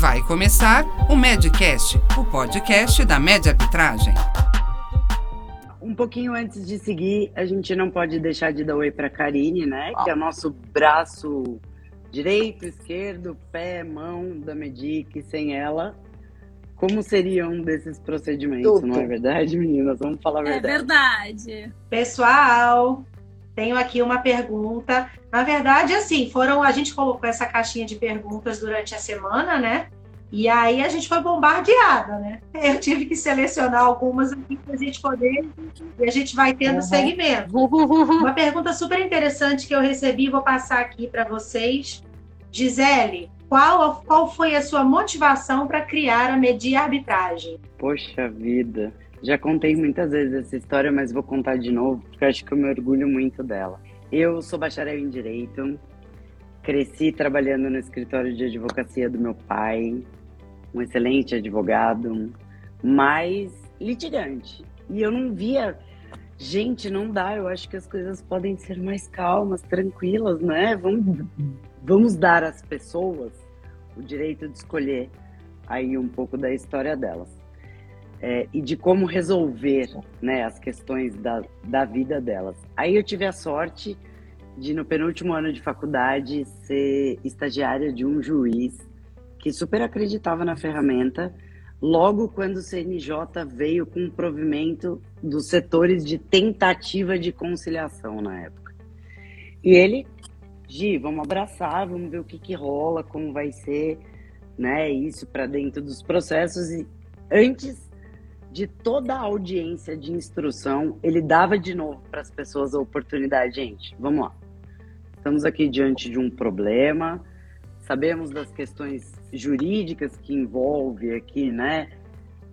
Vai começar o Medcast, o podcast da Média Arbitragem. Um pouquinho antes de seguir, a gente não pode deixar de dar oi para Karine, né? Que é o nosso braço direito, esquerdo, pé, mão da Medic. Sem ela, como seria um desses procedimentos, Tudo. não é verdade, meninas? Vamos falar a verdade. É verdade. Pessoal, tenho aqui uma pergunta. Na verdade, assim, foram a gente colocou essa caixinha de perguntas durante a semana, né? E aí a gente foi bombardeada, né? Eu tive que selecionar algumas aqui para a gente poder e a gente vai tendo uhum. segmento. Uma pergunta super interessante que eu recebi, vou passar aqui para vocês. Gisele, qual, qual foi a sua motivação para criar a Medir Arbitragem? Poxa vida, já contei muitas vezes essa história, mas vou contar de novo, porque eu acho que eu me orgulho muito dela. Eu sou bacharel em Direito, cresci trabalhando no escritório de advocacia do meu pai, um excelente advogado, mas litigante. E eu não via. Gente, não dá, eu acho que as coisas podem ser mais calmas, tranquilas, né? Vamos, vamos dar às pessoas o direito de escolher aí um pouco da história delas é, e de como resolver né, as questões da, da vida delas. Aí eu tive a sorte de, no penúltimo ano de faculdade, ser estagiária de um juiz que super acreditava na ferramenta, logo quando o CNJ veio com o provimento dos setores de tentativa de conciliação na época. E ele, Gi, vamos abraçar, vamos ver o que, que rola, como vai ser né, isso para dentro dos processos. E antes de toda a audiência de instrução, ele dava de novo para as pessoas a oportunidade, gente, vamos lá. Estamos aqui diante de um problema, sabemos das questões jurídicas que envolve aqui, né?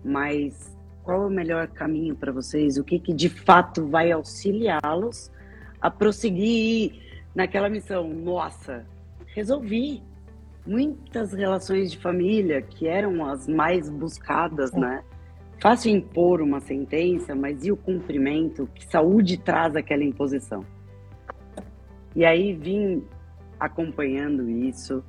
Mas qual é o melhor caminho para vocês? O que, que de fato vai auxiliá-los a prosseguir naquela missão? Nossa, resolvi muitas relações de família que eram as mais buscadas, né? Fácil impor uma sentença, mas e o cumprimento? Que saúde traz aquela imposição? E aí vim acompanhando isso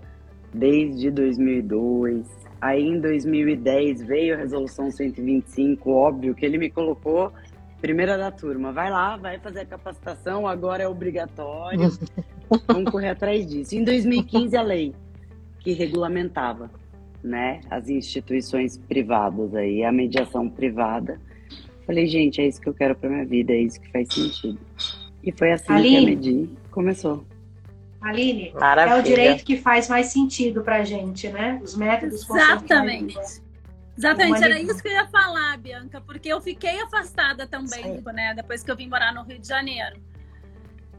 desde 2002. Aí em 2010 veio a resolução 125, óbvio que ele me colocou primeira da turma. Vai lá, vai fazer a capacitação, agora é obrigatório. Vamos correr atrás disso. Em 2015 a lei que regulamentava né, as instituições privadas aí, a mediação privada. Falei, gente, é isso que eu quero para minha vida, é isso que faz sentido. E foi assim Aline, que a Medi começou. Aline, Maravilha. é o direito que faz mais sentido para a gente, né? Os métodos Exatamente. Exatamente, era isso que eu ia falar, Bianca, porque eu fiquei afastada também, né? Depois que eu vim morar no Rio de Janeiro.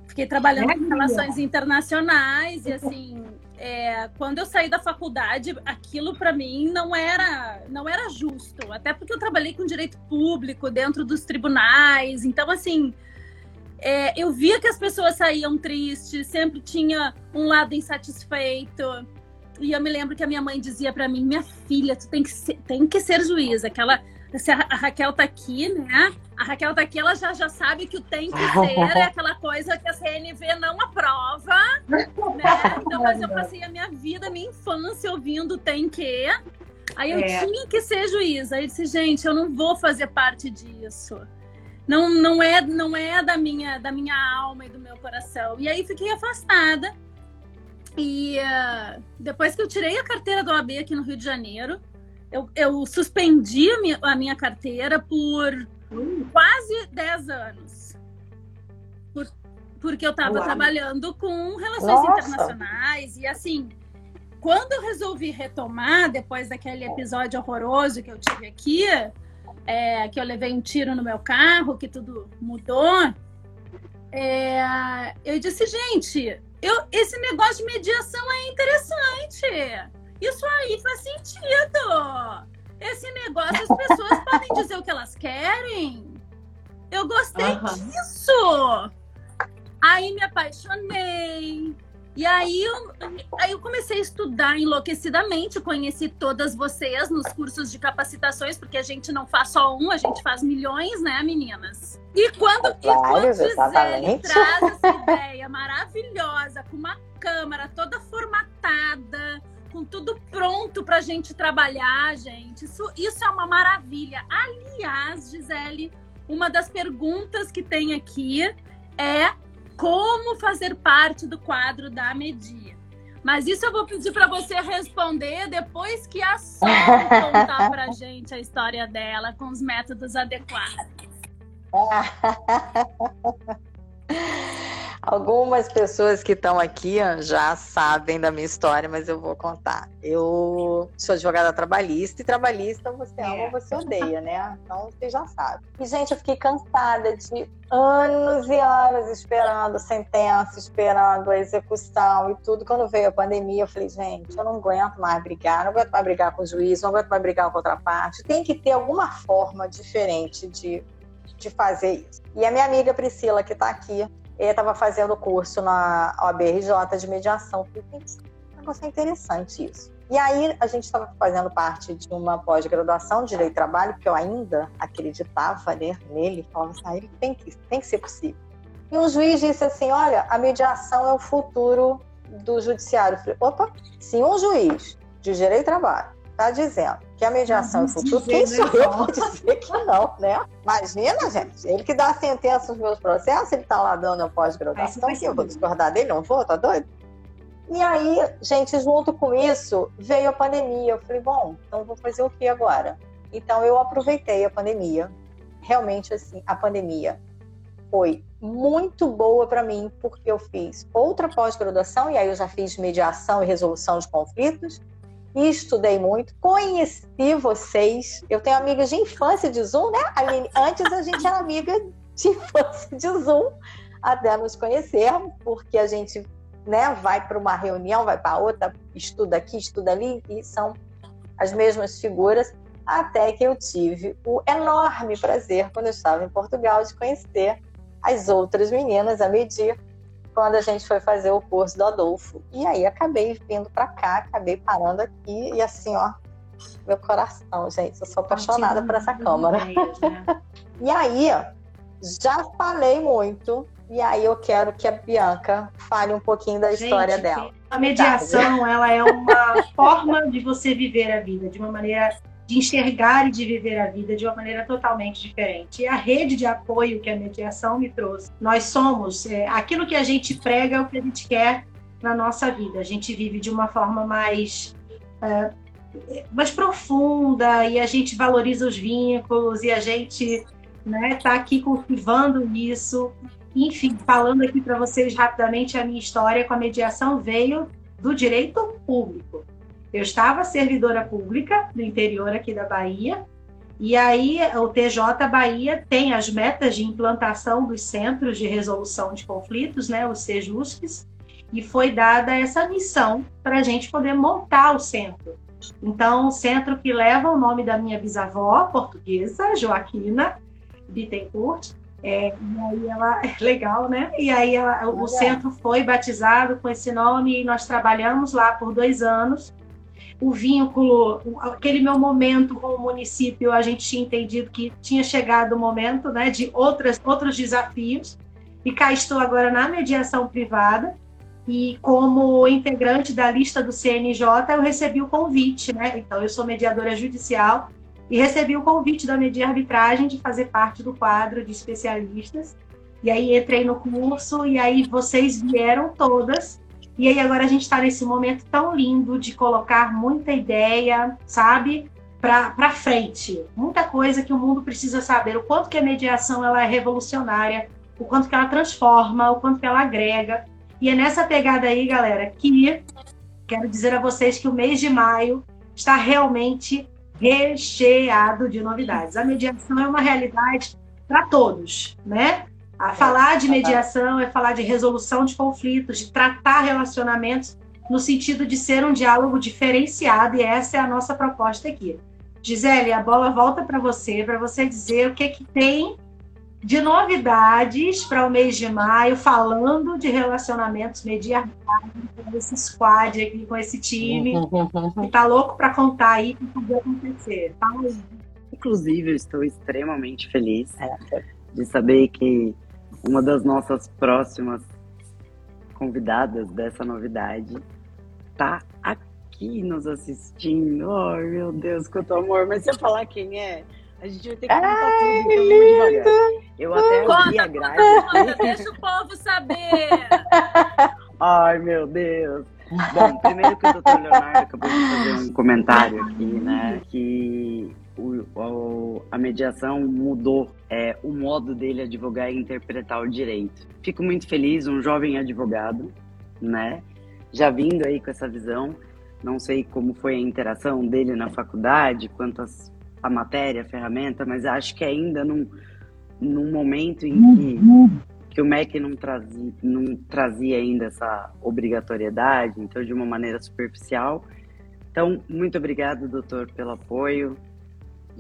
Fiquei trabalhando em relações internacionais e assim, é, quando eu saí da faculdade, aquilo para mim não era não era justo, até porque eu trabalhei com direito público dentro dos tribunais, então assim é, eu via que as pessoas saíam tristes, sempre tinha um lado insatisfeito. E eu me lembro que a minha mãe dizia para mim: minha filha, tu tem que ser, tem que ser juíza. Aquela, se a Raquel tá aqui, né? A Raquel tá aqui, ela já, já sabe que o tem que ser é aquela coisa que a CNV não aprova, né? Então, mas eu passei a minha vida, a minha infância ouvindo tem que. Aí eu é. tinha que ser juíza. Aí eu disse, gente, eu não vou fazer parte disso. Não, não é, não é da minha, da minha alma e do meu coração. E aí fiquei afastada. E uh, depois que eu tirei a carteira do OAB aqui no Rio de Janeiro, eu, eu suspendi a minha, a minha carteira por quase 10 anos. Por, porque eu estava trabalhando com relações Nossa. internacionais e assim. Quando eu resolvi retomar, depois daquele episódio horroroso que eu tive aqui, é, que eu levei um tiro no meu carro, que tudo mudou, é, eu disse, gente, eu, esse negócio de mediação é interessante. Isso aí faz sentido. Esse negócio, as pessoas podem dizer o que elas querem. Eu gostei uhum. disso. Aí me apaixonei. E aí eu, aí eu comecei a estudar enlouquecidamente, conheci todas vocês nos cursos de capacitações, porque a gente não faz só um, a gente faz milhões, né, meninas? E quando, é e quando Gisele traz essa ideia maravilhosa, com uma câmera toda formatada, com tudo pronto para a gente trabalhar, gente. Isso, isso é uma maravilha. Aliás, Gisele, uma das perguntas que tem aqui é como fazer parte do quadro da Media. Mas isso eu vou pedir para você responder depois que a Sol contar para gente a história dela com os métodos adequados. Algumas pessoas que estão aqui já sabem da minha história, mas eu vou contar. Eu sou advogada trabalhista e trabalhista você ama ou você odeia, né? Então você já sabe. E, gente, eu fiquei cansada de anos e anos esperando sentença, esperando a execução e tudo. Quando veio a pandemia, eu falei, gente, eu não aguento mais brigar, não aguento mais brigar com o juiz, não aguento mais brigar com a outra parte. Tem que ter alguma forma diferente de, de fazer isso. E a minha amiga Priscila, que está aqui, estava fazendo curso na OBRJ de mediação. Falei, um negócio interessante isso. E aí a gente estava fazendo parte de uma pós-graduação de Direito do Trabalho, que eu ainda acreditava né, nele, falava assim, ah, tem que, tem que ser possível. E um juiz disse assim, olha, a mediação é o futuro do judiciário. Eu opa, se um juiz de Direito do Trabalho está dizendo que a mediação é futuro, quem sou eu para dizer que não, né? Imagina, gente, ele que dá a sentença nos meus processos, ele está lá dando a pós-graduação, que eu vou discordar dele, não vou, tá doido? E aí, gente, junto com isso, veio a pandemia. Eu falei, bom, então vou fazer o que agora? Então eu aproveitei a pandemia. Realmente, assim, a pandemia foi muito boa para mim, porque eu fiz outra pós-graduação, e aí eu já fiz mediação e resolução de conflitos, estudei muito, conheci vocês. Eu tenho amigas de infância de Zoom, né, Aline? Antes a gente era amiga de infância de Zoom, até nos conhecermos, porque a gente né, vai para uma reunião, vai para outra, estuda aqui, estuda ali, e são as mesmas figuras, até que eu tive o enorme prazer, quando eu estava em Portugal, de conhecer as outras meninas a medir quando a gente foi fazer o curso do Adolfo. E aí acabei vindo para cá, acabei parando aqui e assim, ó, meu coração, gente, eu sou apaixonada por essa câmara. Né? e aí, já falei muito, e aí eu quero que a Bianca fale um pouquinho da gente, história dela. A mediação, ela é uma forma de você viver a vida de uma maneira de enxergar e de viver a vida de uma maneira totalmente diferente. E a rede de apoio que a mediação me trouxe, nós somos é, aquilo que a gente prega é o que a gente quer na nossa vida. A gente vive de uma forma mais é, mais profunda e a gente valoriza os vínculos e a gente está né, tá aqui cultivando isso. Enfim, falando aqui para vocês rapidamente a minha história com a mediação veio do direito público. Eu estava servidora pública no interior aqui da Bahia, e aí o TJ Bahia tem as metas de implantação dos centros de resolução de conflitos, né, os CEJUSPs, e foi dada essa missão para a gente poder montar o centro. Então, o centro que leva o nome da minha bisavó portuguesa, Joaquina Bittencourt, é, e aí ela é legal, né? E aí ela, o centro foi batizado com esse nome e nós trabalhamos lá por dois anos o vínculo, aquele meu momento com o município, a gente tinha entendido que tinha chegado o momento né, de outras, outros desafios. E cá estou agora na mediação privada. E como integrante da lista do CNJ, eu recebi o convite, né? Então, eu sou mediadora judicial e recebi o convite da Media Arbitragem de fazer parte do quadro de especialistas. E aí entrei no curso e aí vocês vieram todas e aí agora a gente está nesse momento tão lindo de colocar muita ideia, sabe? Para frente. Muita coisa que o mundo precisa saber. O quanto que a mediação ela é revolucionária, o quanto que ela transforma, o quanto que ela agrega. E é nessa pegada aí, galera, que quero dizer a vocês que o mês de maio está realmente recheado de novidades. A mediação é uma realidade para todos, né? A falar de mediação é falar de resolução de conflitos, de tratar relacionamentos no sentido de ser um diálogo diferenciado, e essa é a nossa proposta aqui. Gisele, a bola volta para você, para você dizer o que, que tem de novidades para o mês de maio, falando de relacionamentos mediados com esse squad aqui, com esse time, que está louco para contar aí o que pode acontecer. Fala aí. Inclusive, eu estou extremamente feliz é. de saber que uma das nossas próximas convidadas dessa novidade tá aqui nos assistindo. Ai, meu Deus, quanto amor. Mas se eu falar quem é, a gente vai ter que contar Ai, tudo, então devagar. Eu até abri a grade. deixa o povo saber. Ai, meu Deus. Bom, primeiro que o doutor Leonardo acabou de fazer um comentário aqui, né? Que o, o, a mediação mudou é, o modo dele advogar e interpretar o direito. Fico muito feliz, um jovem advogado, né? Já vindo aí com essa visão. Não sei como foi a interação dele na faculdade, quanto as a matéria, a ferramenta, mas acho que ainda num, num momento em que, que o MEC não trazia, não trazia ainda essa obrigatoriedade, então de uma maneira superficial. Então, muito obrigado, doutor, pelo apoio,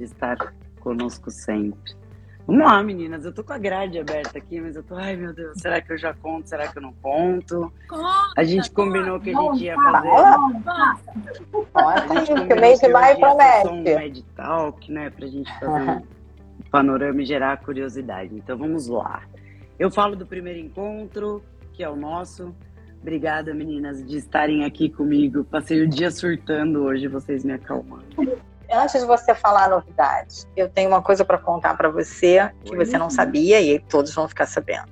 de estar conosco sempre. Vamos lá, meninas. Eu tô com a grade aberta aqui, mas eu tô, ai meu Deus, será que eu já conto? Será que eu não conto? Conta, a gente combinou que a gente ia fazer. Conta aí, que mês de maio promete. Um Med Talk, né? Pra gente fazer um panorama e gerar curiosidade. Então vamos lá. Eu falo do primeiro encontro, que é o nosso. Obrigada, meninas, de estarem aqui comigo. Passei o dia surtando hoje, vocês me acalmando antes de você falar a novidade, eu tenho uma coisa para contar para você que você não sabia e aí todos vão ficar sabendo.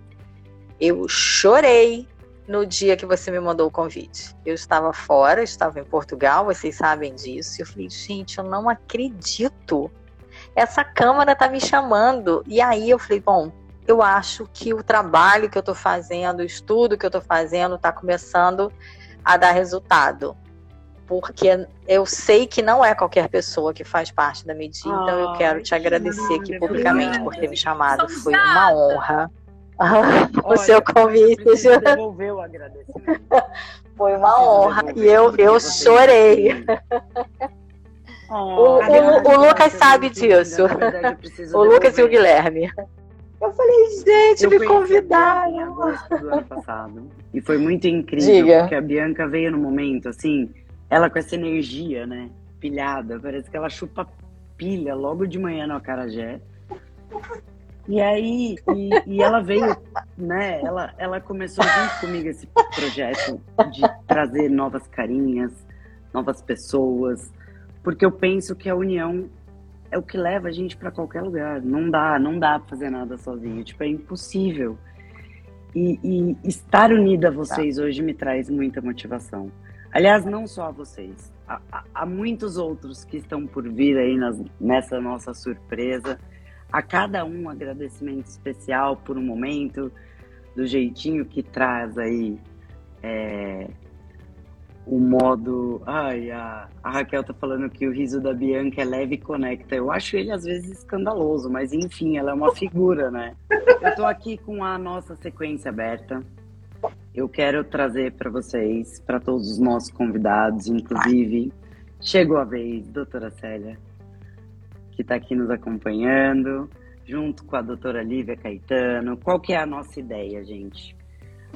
Eu chorei no dia que você me mandou o convite. Eu estava fora, estava em Portugal, vocês sabem disso. Eu falei, gente, eu não acredito. Essa câmara tá me chamando. E aí eu falei, bom, eu acho que o trabalho que eu estou fazendo, o estudo que eu estou fazendo, está começando a dar resultado porque eu sei que não é qualquer pessoa que faz parte da Medi, oh, então eu quero te agradecer aqui publicamente por ter me chamado. Foi uma honra. o Olha, seu convite. Devolver o agradecimento. Foi uma honra. E eu, eu chorei. Oh, o, o, o, Lucas sabe disso. Verdade, o Lucas e o Guilherme. Eu falei, gente, eu me convidaram. Em agosto do ano passado. E foi muito incrível, Diga. porque a Bianca veio no momento, assim, ela com essa energia, né? Pilhada. Parece que ela chupa pilha logo de manhã no Acarajé. E aí, e, e, ela veio, né? Ela, ela começou junto comigo esse projeto de trazer novas carinhas, novas pessoas, porque eu penso que a união é o que leva a gente para qualquer lugar. Não dá, não dá para fazer nada sozinho. Tipo, é impossível. E, e estar unida a vocês tá. hoje me traz muita motivação. Aliás, não só a vocês, há, há muitos outros que estão por vir aí nas, nessa nossa surpresa. A cada um um agradecimento especial por um momento, do jeitinho que traz aí é, o modo. Ai, a, a, Raquel tá falando que o riso da Bianca é leve e conecta. Eu acho ele às vezes escandaloso, mas enfim, ela é uma figura, né? Eu tô aqui com a nossa sequência aberta eu quero trazer para vocês, para todos os nossos convidados, inclusive, chegou a vez, doutora Célia, que está aqui nos acompanhando, junto com a doutora Lívia Caetano. Qual que é a nossa ideia, gente?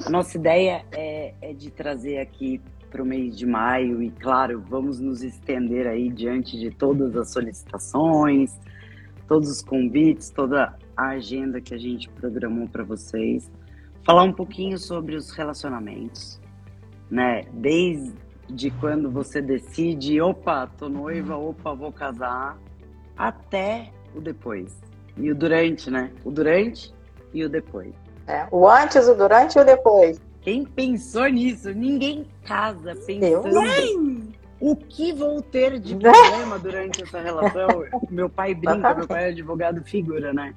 A nossa ideia é, é de trazer aqui para o mês de maio e, claro, vamos nos estender aí diante de todas as solicitações, todos os convites, toda a agenda que a gente programou para vocês falar um pouquinho sobre os relacionamentos, né? Desde quando você decide, opa, tô noiva, opa, vou casar, até o depois. E o durante, né? O durante e o depois. É, o antes, o durante e o depois. Quem pensou nisso? Ninguém casa pensando o que vou ter de problema durante essa relação. meu pai brinca, meu pai é advogado figura, né?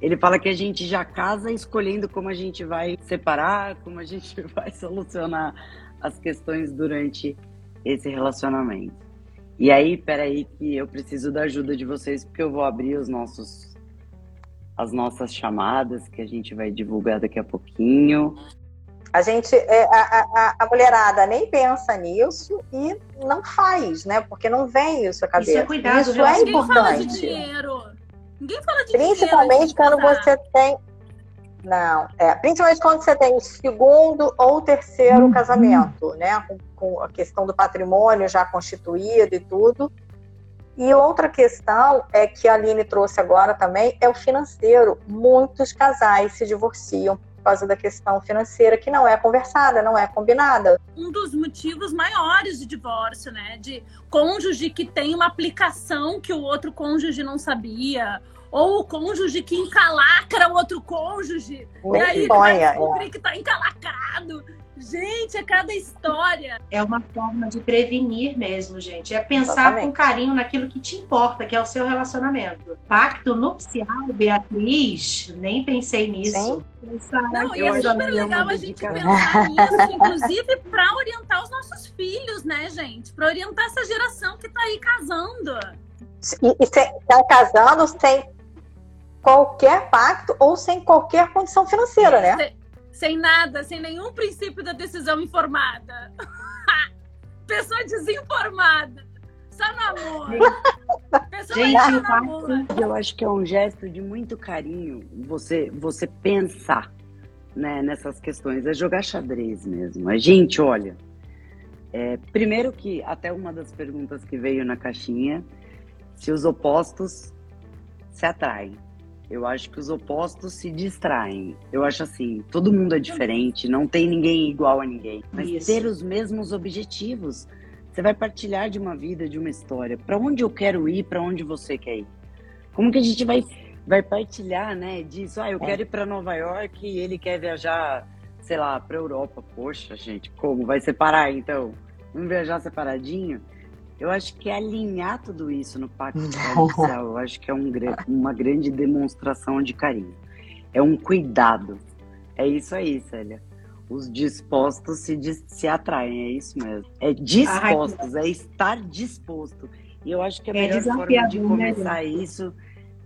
Ele fala que a gente já casa escolhendo como a gente vai separar, como a gente vai solucionar as questões durante esse relacionamento. E aí, peraí, que eu preciso da ajuda de vocês, porque eu vou abrir os nossos, as nossas chamadas, que a gente vai divulgar daqui a pouquinho. A gente, é, a, a, a, mulherada nem pensa nisso e não faz, né? Porque não vem isso à cabeça. Isso é, cuidado, isso é importante. Fala de dinheiro. Ninguém fala de Principalmente quando você tem. Não, é. Principalmente quando você tem o segundo ou terceiro uhum. casamento, né? Com, com, a questão do patrimônio já constituído e tudo. E outra questão é que a Aline trouxe agora também é o financeiro. Muitos casais se divorciam causa da questão financeira que não é conversada, não é combinada. Um dos motivos maiores de divórcio, né? De cônjuge que tem uma aplicação que o outro cônjuge não sabia, ou o cônjuge que encalacra o outro cônjuge. Muito e aí sonha, é. descobrir que tá encalacrado. Gente, é cada história. É uma forma de prevenir mesmo, gente. É pensar Exatamente. com carinho naquilo que te importa, que é o seu relacionamento. Pacto nupcial, Beatriz, nem pensei nisso. Pensar Não, e Eu é super é uma legal a gente pensar nisso, inclusive para orientar os nossos filhos, né, gente? Para orientar essa geração que tá aí casando. E, e se- tá casando sem qualquer pacto ou sem qualquer condição financeira, né? Sem, nada, sem nenhum princípio da decisão informada. Pessoa desinformada. Só namoro. Pessoa Gente. Eu acho que é um gesto de muito carinho você, você pensar né, nessas questões. É jogar xadrez mesmo. É, gente, olha. é, primeiro que até uma das perguntas que veio na caixinha, se os opostos se atraem. Eu acho que os opostos se distraem. Eu acho assim, todo mundo é diferente, não tem ninguém igual a ninguém. Mas Isso. ter os mesmos objetivos. Você vai partilhar de uma vida, de uma história. Para onde eu quero ir, para onde você quer ir? Como que a gente vai, vai partilhar, né, disso? Ah, eu quero ir para Nova York e ele quer viajar, sei lá, para Europa. Poxa, gente, como vai separar então? Vamos viajar separadinho? Eu acho que alinhar tudo isso no pacto social, eu acho que é um, uma grande demonstração de carinho. É um cuidado. É isso aí, Célia. Os dispostos se, se atraem, é isso mesmo. É dispostos, é estar disposto. E eu acho que a É melhor forma de né, começar isso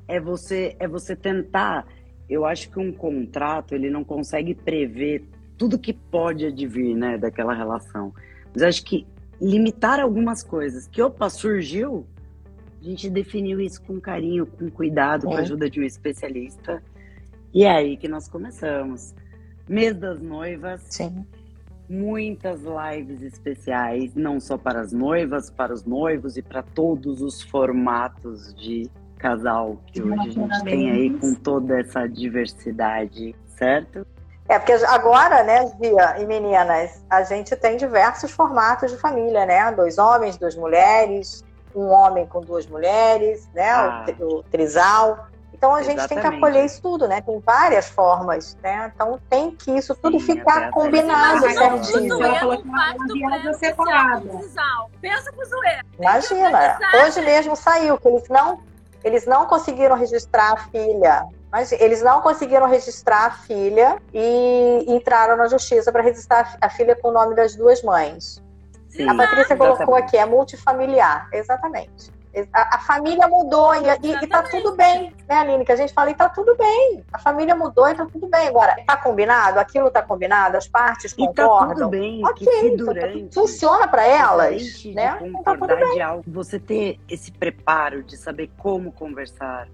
é você é você tentar. Eu acho que um contrato ele não consegue prever tudo que pode advir, né, daquela relação. Mas eu acho que limitar algumas coisas que opa surgiu, a gente definiu isso com carinho, com cuidado, com a É. ajuda de um especialista. E é aí que nós começamos. Mês das noivas, Sim. muitas lives especiais, não só para as noivas, para os noivos e para todos os formatos de casal que hoje a gente tem aí com toda essa diversidade, certo? É, porque agora, né, Gia e meninas, a gente tem diversos formatos de família, né? Dois homens, duas mulheres, um homem com duas mulheres, né? Ah. O, o trisal. Então a gente tem que Exatamente. acolher isso tudo, né? Tem várias formas, né? Então tem que isso tudo Sim, ficar até combinado certinho. Ela falou que pré-nupcial separada. Pensa pro Zoé. Imagina, hoje mesmo saiu que eles não, eles não conseguiram registrar a filha. Mas eles não conseguiram registrar a filha e entraram na justiça para registrar a filha com o nome das duas mães. Sim, A Patrícia colocou aqui, é multifamiliar. Exatamente. A, a família mudou e, e, e tá tudo bem, né, Aline? Que a gente fala e tá tudo bem. A família mudou e tá tudo bem. Agora, tá combinado? Aquilo tá combinado? As partes E tá concordam? tudo bem, Ok, que se então tá durante funciona para elas, né? Então tá tudo algo, você ter esse preparo de saber como conversar,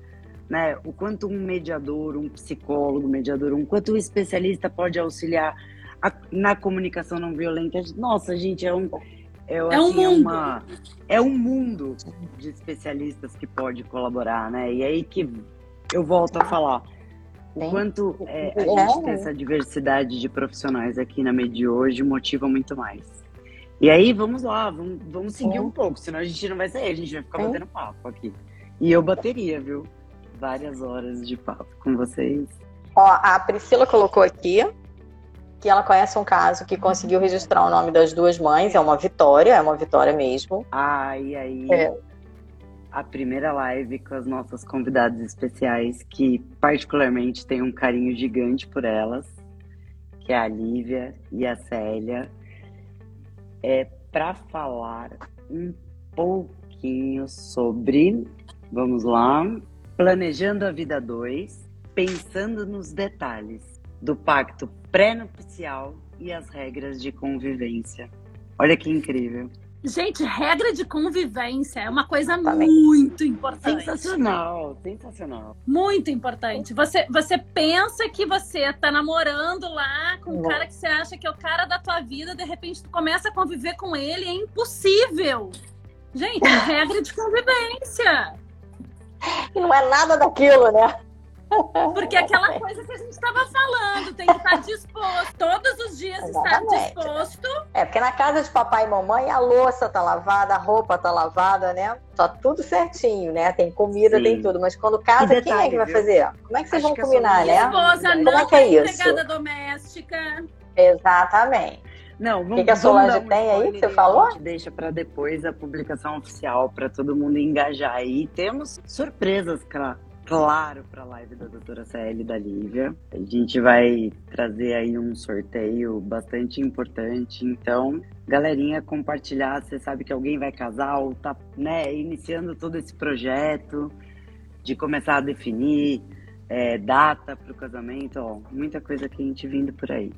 né? O quanto um mediador, um psicólogo, mediador, um quanto um especialista pode auxiliar a- na comunicação não violenta. Nossa, gente, é um é, É um assim, é mundo. uma é um mundo de especialistas que pode colaborar, né? E aí que eu volto a falar. O Sim. quanto é, a É. gente tem essa diversidade de profissionais aqui na Med hoje motiva muito mais. E aí, vamos lá, vamos, vamos seguir Sim. um pouco, senão a gente não vai sair, a gente vai ficar Sim. batendo papo aqui. E eu bateria, viu? Várias horas de papo com vocês. Ó, a Priscila colocou aqui que ela conhece um caso que conseguiu registrar o nome das duas mães. É uma vitória, é uma vitória mesmo. Ah, e aí, É. a primeira live com as nossas convidadas especiais, que particularmente tenho um carinho gigante por elas, que é a Lívia e a Célia, é para falar um pouquinho sobre, vamos lá, planejando a vida 2, pensando nos detalhes do pacto pré-nupcial e as regras de convivência. Olha que incrível. Gente, regra de convivência é uma coisa Exatamente. muito importante. Sensacional, sensacional. Muito importante. Você, você pensa que você tá namorando lá com um cara que você acha que é o cara da tua vida, de repente tu começa a conviver com ele, é impossível. Gente, regra de convivência. E não é nada daquilo, né? Porque aquela coisa que a gente estava falando, tem que estar disposto. Todos os dias Exatamente. estar disposto. É, porque na casa de papai e mamãe a louça tá lavada, a roupa tá lavada, né? Tá tudo certinho, né? Tem comida, Sim. tem tudo. Mas quando casa, detalhe, quem é que vai fazer? Como é que vocês Acho vão combinar, né? Esposa Como não é que é isso? doméstica. Exatamente. Não, vamos, o que, que a Solange tem aí que você falou? A gente deixa para depois a publicação oficial para todo mundo engajar. E temos surpresas, claro claro para a live da doutora CL da Lívia. A gente vai trazer aí um sorteio bastante importante. Então, galerinha, compartilhar. Você sabe que alguém vai casar ou tá né, iniciando todo esse projeto de começar a definir é, data para o casamento. Ó, muita coisa quente vindo por aí.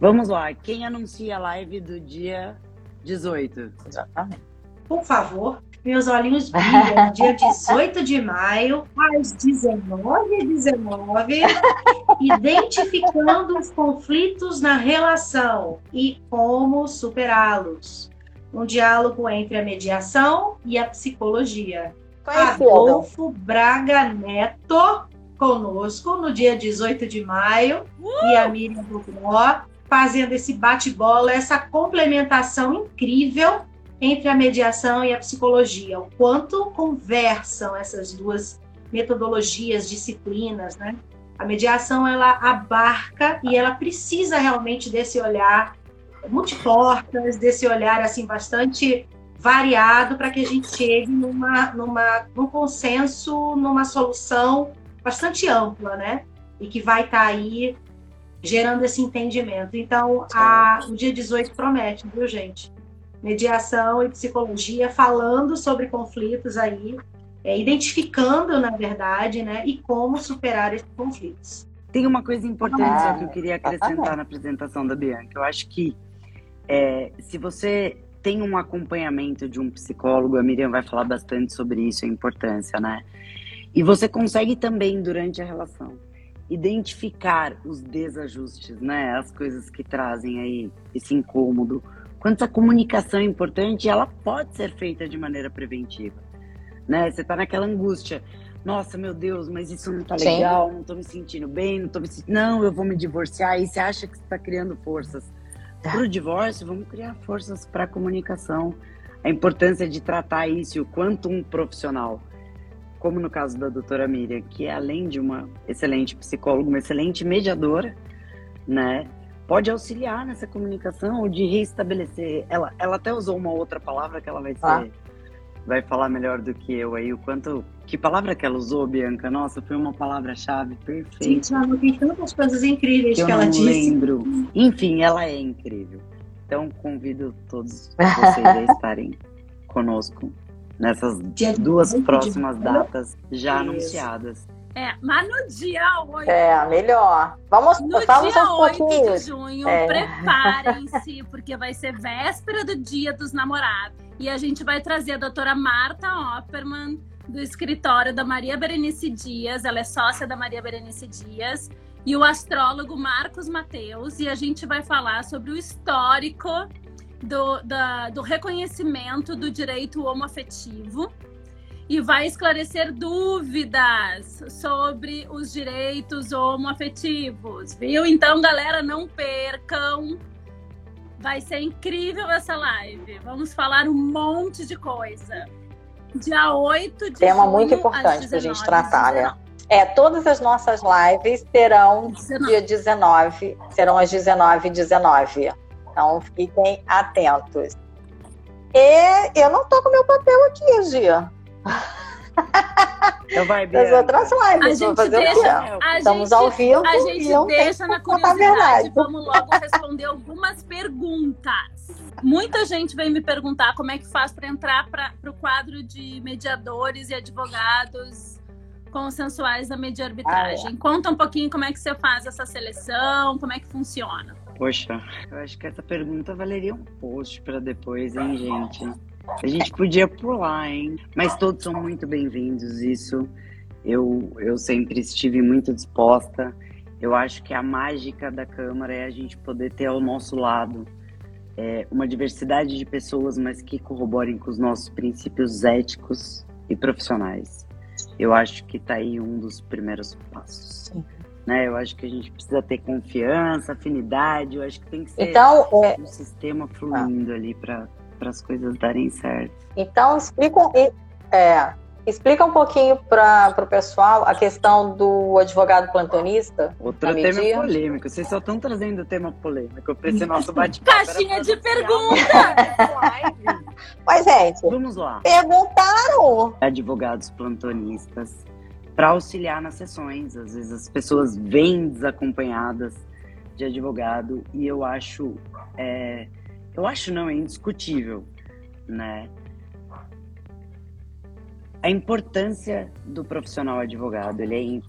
Vamos lá. Quem anuncia a live do dia 18? Exatamente. Por favor, meus olhinhos brilham. Dia 18 de maio, às 19h19, identificando os conflitos na relação e como superá-los. Um diálogo entre a mediação e a psicologia. Adolfo Braga Neto conosco no dia 18 de maio uh! e a Miriam Bocó fazendo esse bate-bola, essa complementação incrível entre a mediação e a psicologia, o quanto conversam essas duas metodologias, disciplinas, né? A mediação ela abarca e ela precisa realmente desse olhar multiportas, desse olhar assim bastante variado para que a gente chegue numa, numa, num consenso, numa solução bastante ampla, né? E que vai estar tá aí gerando esse entendimento. Então, a, o dia 18 promete, viu, gente? mediação e psicologia, falando sobre conflitos aí, é, identificando, na verdade, né, e como superar esses conflitos. Tem uma coisa importante ah, que eu queria acrescentar na apresentação da Bianca. Eu acho que é, se você tem um acompanhamento de um psicólogo, a Miriam vai falar bastante sobre isso, a importância, né? E você consegue também, durante a relação, identificar os desajustes, né? As coisas que trazem aí esse incômodo, quanto a comunicação é importante, ela pode ser feita de maneira preventiva. Né? Você está naquela angústia. Nossa, meu Deus, mas isso não tá legal, Sim. não tô me sentindo bem, não tô me sentindo. Não, eu vou me divorciar. E você acha que você está criando forças tá. para o divórcio? Vamos criar forças para a comunicação. A importância de tratar isso, o quanto um profissional, como no caso da doutora Miriam, que é além de uma excelente psicóloga, uma excelente mediadora, né? pode auxiliar nessa comunicação ou de reestabelecer. Ela, ela até usou uma outra palavra que ela vai ser, ah. vai falar melhor do que eu aí. O quanto, que palavra que ela usou, Bianca? Nossa, foi uma palavra-chave perfeita. Gente, ela tem tantas coisas incríveis que, que ela disse. lembro. Enfim, ela é incrível. Então convido todos vocês a estarem conosco nessas duas próximas datas já Isso. anunciadas. É, mas no dia 8. É, melhor. Vamos, no vamos dia um 8 de junho, é. preparem-se, porque vai ser véspera do Dia dos Namorados. E a gente vai trazer a doutora Marta Opperman, do escritório da Maria Berenice Dias. Ela é sócia da Maria Berenice Dias. E o astrólogo Marcos Mateus. E a gente vai falar sobre o histórico do, da, do reconhecimento do direito homoafetivo e vai esclarecer dúvidas sobre os direitos homoafetivos, viu? Então, galera, não percam. Vai ser incrível essa live. Vamos falar um monte de coisa. Dia 8 de Tema junho, muito importante para a gente tratar, né? É, todas as nossas lives serão 19. dia 19, serão às 19 19 Então fiquem atentos. E eu não tô com meu papel aqui, Gia. Então vai, As outras lives, vou fazer deixa, o quê? Estamos gente, ao vivo a gente e não deixa na curiosidade. Vamos logo responder algumas perguntas. Muita gente vem me perguntar como é que faz para entrar para o quadro de mediadores e advogados consensuais da media arbitragem. Ah, é. Conta um pouquinho como é que você faz essa seleção, como é que funciona. Poxa, eu acho que essa pergunta valeria um post para depois, hein, gente? A gente podia pular, hein? Mas todos são muito bem-vindos. Isso eu, eu sempre estive muito disposta. Eu acho que a mágica da Câmara é a gente poder ter ao nosso lado é, uma diversidade de pessoas, mas que corroborem com os nossos princípios éticos e profissionais. eu acho que está aí um dos primeiros passos. Né? Eu acho que a gente precisa ter confiança, afinidade, eu acho que tem que ser então, é... um sistema fluindo ah. ali para as coisas darem certo. Então, explica, é, Explica um pouquinho para o pessoal a questão do advogado plantonista. Outro tema é polêmico. Vocês só estão trazendo o tema polêmico para esse nosso bate-papo. Caixinha de pergunta! Mas, gente, vamos lá. Perguntaram! Advogados plantonistas para auxiliar nas sessões. Às vezes as pessoas vêm desacompanhadas de advogado e eu acho, é, eu acho não é indiscutível, né? a importância do profissional advogado. Ele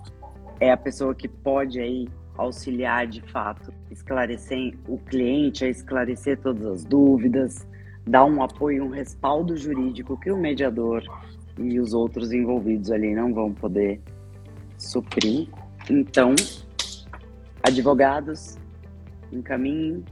é, é a pessoa que pode aí auxiliar de fato, esclarecer o cliente, a esclarecer todas as dúvidas, dar um apoio, um respaldo jurídico que o mediador e os outros envolvidos ali não vão poder suprir. Então, advogados, encaminhem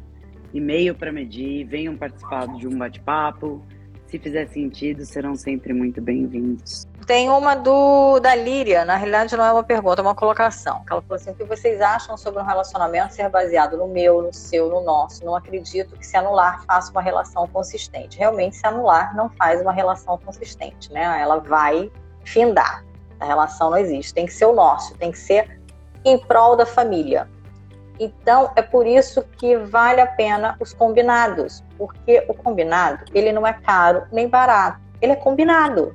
e-mail para medir, venham participar de um bate-papo, se fizer sentido, serão sempre muito bem-vindos. Tem uma do da Líria, na realidade não é uma pergunta, é uma colocação. Ela falou assim: o que vocês acham sobre um relacionamento ser baseado no meu, no seu, no nosso? Não acredito que se anular faça uma relação consistente. Realmente, se anular não faz uma relação consistente, né? Ela vai findar. A relação não existe. Tem que ser o nosso, tem que ser em prol da família. Então, é por isso que vale a pena os combinados, porque o combinado, ele não é caro nem barato, ele é combinado.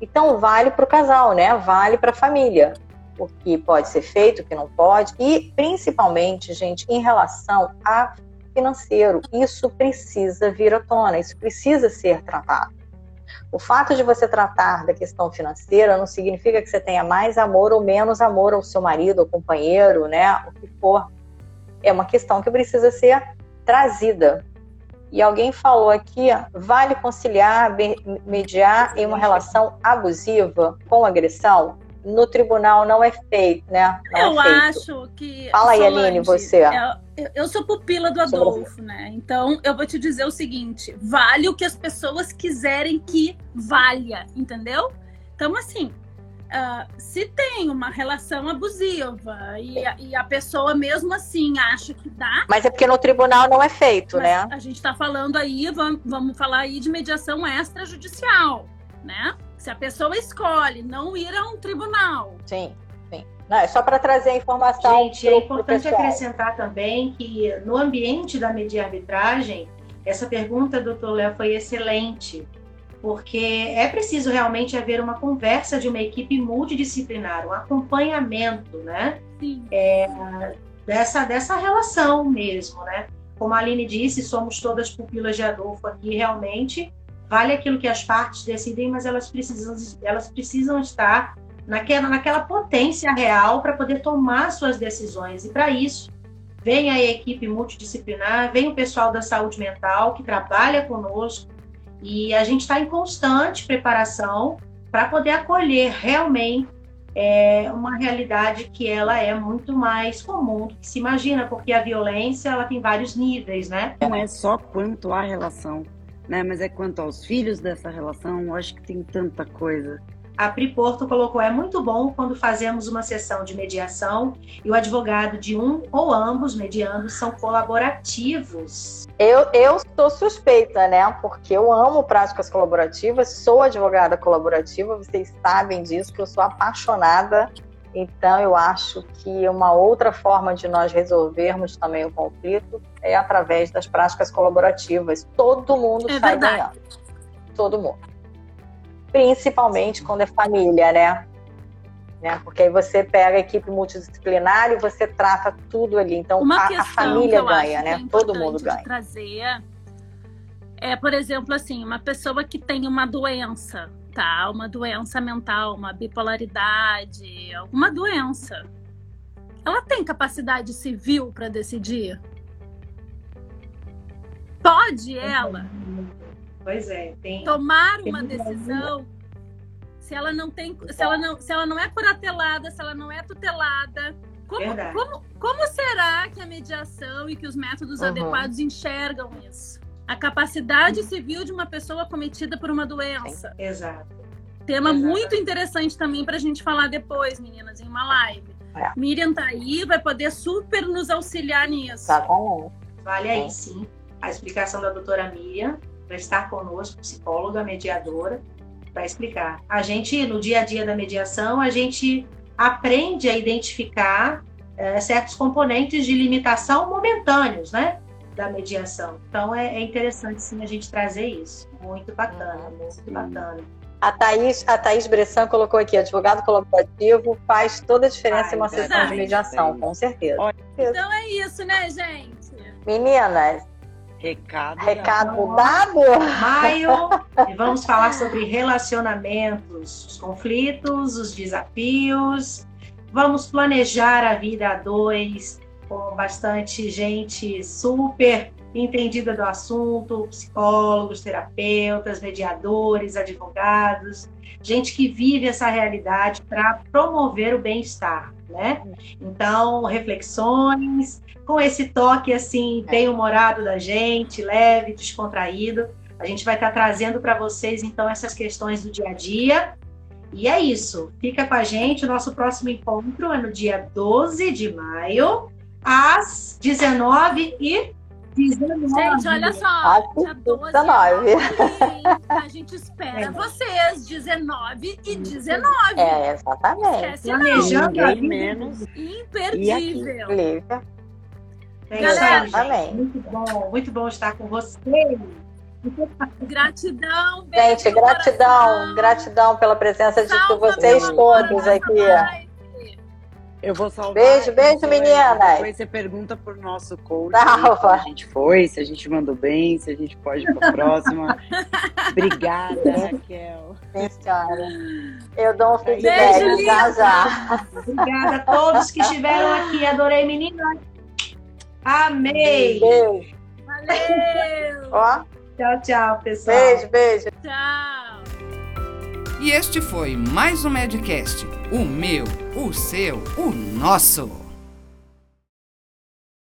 Então, vale para o casal, né? Vale para a família, o que pode ser feito, o que não pode, e principalmente, gente, em relação a financeiro, isso precisa vir à tona, isso precisa ser tratado. O fato de você tratar da questão financeira não significa que você tenha mais amor ou menos amor ao seu marido, ao companheiro, né? O que for é uma questão que precisa ser trazida. E alguém falou aqui, vale conciliar, mediar em uma relação abusiva com agressão? No tribunal não é feito, né? Não eu é acho que. Fala aí, Aline, você. É, eu sou pupila do Adolfo, né? Então eu vou te dizer o seguinte: vale o que as pessoas quiserem que valha, entendeu? Então, assim, Uh, se tem uma relação abusiva e a, e a, pessoa mesmo assim acha que dá. Mas é porque no tribunal não é feito, né? A gente está falando aí, vamos, vamos falar aí de mediação extrajudicial, né? Se a pessoa escolhe não ir a um tribunal. Sim. sim. Não, é só para trazer a informação. Gente, é importante acrescentar também que no ambiente da media arbitragem, essa pergunta, doutor Léo, foi excelente porque é preciso realmente haver uma conversa de uma equipe multidisciplinar, um acompanhamento, né? É, dessa, dessa relação mesmo, né? Como a Aline disse, somos todas pupilas de Adolfo aqui, realmente vale aquilo que as partes decidem, mas elas precisam, elas precisam estar naquela, naquela potência real para poder tomar suas decisões. E para isso, vem a equipe multidisciplinar, vem o pessoal da saúde mental que trabalha conosco, e a gente está em constante preparação para poder acolher realmente é, uma realidade que ela é muito mais comum do que se imagina, porque a violência ela tem vários níveis, né? Não é só quanto à relação, né? Mas é quanto aos filhos dessa relação. Eu acho que tem tanta coisa a Pri Porto colocou: é muito bom quando fazemos uma sessão de mediação e o advogado de um ou ambos mediando são colaborativos. Eu, eu sou suspeita, né? Porque eu amo práticas colaborativas, sou advogada colaborativa, vocês sabem disso, que eu sou apaixonada. Então, eu acho que uma outra forma de nós resolvermos também o conflito é através das práticas colaborativas. Todo mundo é sai verdade. ganhando. Todo mundo principalmente quando é família, né? né? Porque aí você pega a equipe multidisciplinar e você trata tudo ali. Então a, a, família ganha, né? É Todo mundo ganha. Trazer é, por exemplo, assim, uma pessoa que tem uma doença, tá? Uma doença mental, uma bipolaridade, alguma doença. Ela tem capacidade civil para decidir? Pode ela? Pois é, tem. Tomar uma decisão. Se ela não tem, se ela não, se ela não é curatelada, se ela não é tutelada, como, como, como será que a mediação e que os métodos uhum. adequados enxergam isso? A capacidade uhum. civil de uma pessoa cometida por uma doença. Exato. Tema muito interessante também para a gente falar depois, meninas, em uma live. É. Miriam tá aí, vai poder super nos auxiliar nisso. Tá bom. Vale aí, sim. A explicação da doutora Miriam, para estar conosco, psicóloga, mediadora, para explicar. A gente, no dia a dia da mediação, a gente aprende a identificar é, certos componentes de limitação momentâneos, né? Da mediação. Então é, é, interessante sim a gente trazer isso. Muito bacana, uhum, muito sim. bacana. A Thaís, a Thaís Bressan colocou aqui, advogado colaborativo faz toda a diferença Ai, em uma sessão de mediação, com certeza. Então é isso, né, gente? Meninas, Recado, Recado dado. Maio, e vamos falar sobre relacionamentos, os conflitos, os desafios. Vamos planejar a vida a dois, com bastante gente super entendida do assunto, psicólogos, terapeutas, mediadores, advogados, gente que vive essa realidade para promover o bem-estar, né? Então, reflexões com esse toque assim bem humorado da gente, leve, descontraído. A gente vai estar trazendo para vocês então essas questões do dia a dia. E é isso. Fica com a gente. O nosso próximo encontro é no dia 12 de maio, às 19 e 19. Gente, olha só, dia 12 19. a gente espera é. vocês, 19 e 19. É, exatamente. Planejando a menos. Imperdível. É Galera, exatamente. Muito bom, muito bom estar com vocês. Gratidão, beijo Gente, gratidão, gratidão pela presença de vocês todos aqui. Eu vou salvar. Beijo, beijo, meninas. Depois você pergunta pro nosso coach Salva. se a gente foi, se a gente mandou bem, se a gente pode ir pra próxima. Obrigada, Raquel. Senhora. Eu dou um feedback beijo, já já. Obrigada a todos que estiveram aqui. Adorei, meninas. Amei. Beijo. Valeu. Ó. Tchau, tchau, pessoal. Beijo, beijo. Tchau. E este foi mais um Medcast. O meu, o seu, o nosso.